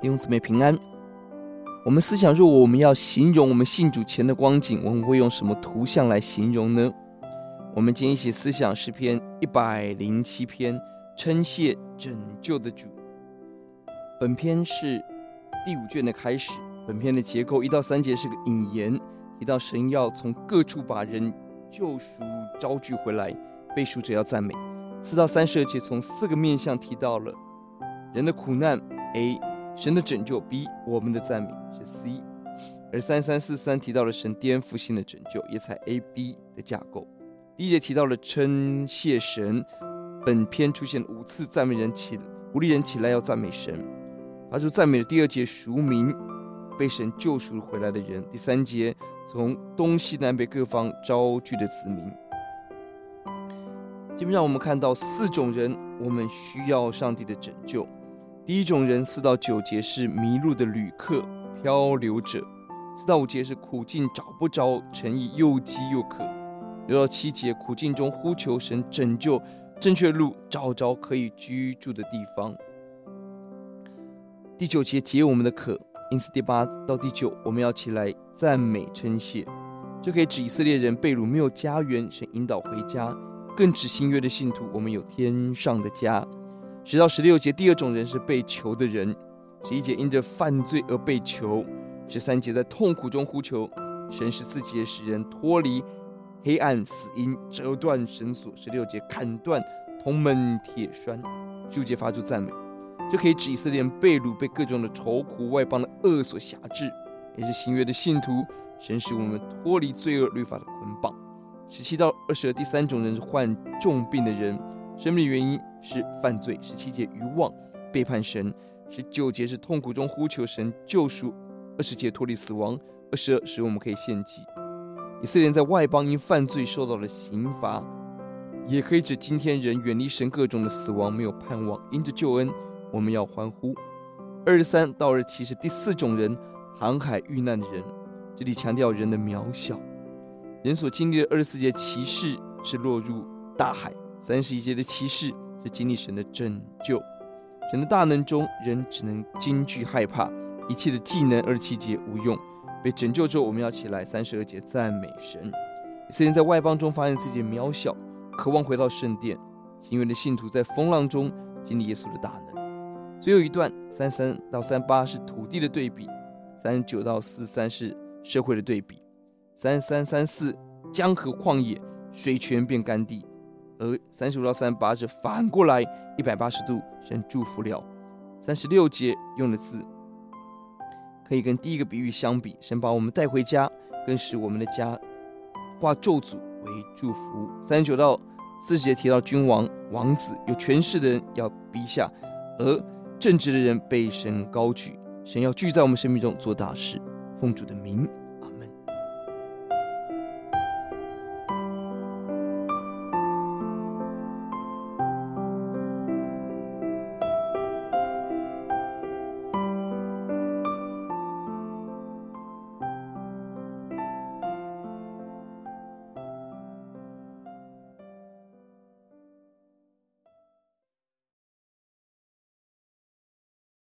弟兄姊妹平安。我们思想，如果我们要形容我们信主前的光景，我们会用什么图像来形容呢？我们今天一起思想诗篇一百零七篇，称谢拯救的主。本篇是第五卷的开始。本篇的结构一到三节是个引言，提到神要从各处把人救赎招聚回来，背书者要赞美。四到三十二节从四个面向提到了人的苦难，A。神的拯救，B 我们的赞美是 C，而三三四三提到了神颠覆性的拯救，也采 A B 的架构。第一节提到了称谢神，本篇出现五次赞美人起，鼓励人起来要赞美神。发出赞美的第二节赎民，被神救赎回来的人。第三节从东西南北各方招聚的子民。基本上我们看到四种人，我们需要上帝的拯救。第一种人，四到九节是迷路的旅客、漂流者；四到五节是苦境找不着诚意，又饥又渴；六到七节苦境中呼求神拯救，正确路找着可以居住的地方。第九节解我们的渴，因此第八到第九我们要起来赞美称谢。这可以指以色列人被掳没有家园，神引导回家；更指新约的信徒，我们有天上的家。十到十六节，第二种人是被囚的人；十一节因着犯罪而被囚；十三节在痛苦中呼求神；十四节使人脱离黑暗死荫，折断绳索；十六节砍断铜门铁栓；十五节发出赞美。这可以指以色列人被掳，被各种的愁苦、外邦的恶所辖制，也是新约的信徒，神使我们脱离罪恶律法的捆绑。十七到二十，第三种人是患重病的人。生命原因是犯罪，十七节愚妄背叛神，十九节是痛苦中呼求神救赎，二十节脱离死亡，二十二使我们可以献祭。以色列在外邦因犯罪受到了刑罚，也可以指今天人远离神各种的死亡没有盼望，因着救恩我们要欢呼。二十三到二十七是第四种人，航海遇难的人，这里强调人的渺小，人所经历的二十四节奇事是落入大海。三十一节的启示是经历神的拯救，神的大能中，人只能惊惧害怕，一切的技能二十七节无用。被拯救之后，我们要起来三十二节赞美神。以色列在外邦中发现自己的渺小，渴望回到圣殿。新约的信徒在风浪中经历耶稣的大能。最后一段三三到三八是土地的对比，三九到四三是社会的对比，三三三四江河旷野，水泉变干地。而三十五到三十八是反过来一百八十度，神祝福了。三十六节用的字可以跟第一个比喻相比，神把我们带回家，更使我们的家化咒诅为祝福。三十九到四十节提到君王、王子、有权势的人要逼下，而正直的人被神高举。神要聚在我们生命中做大事，奉主的名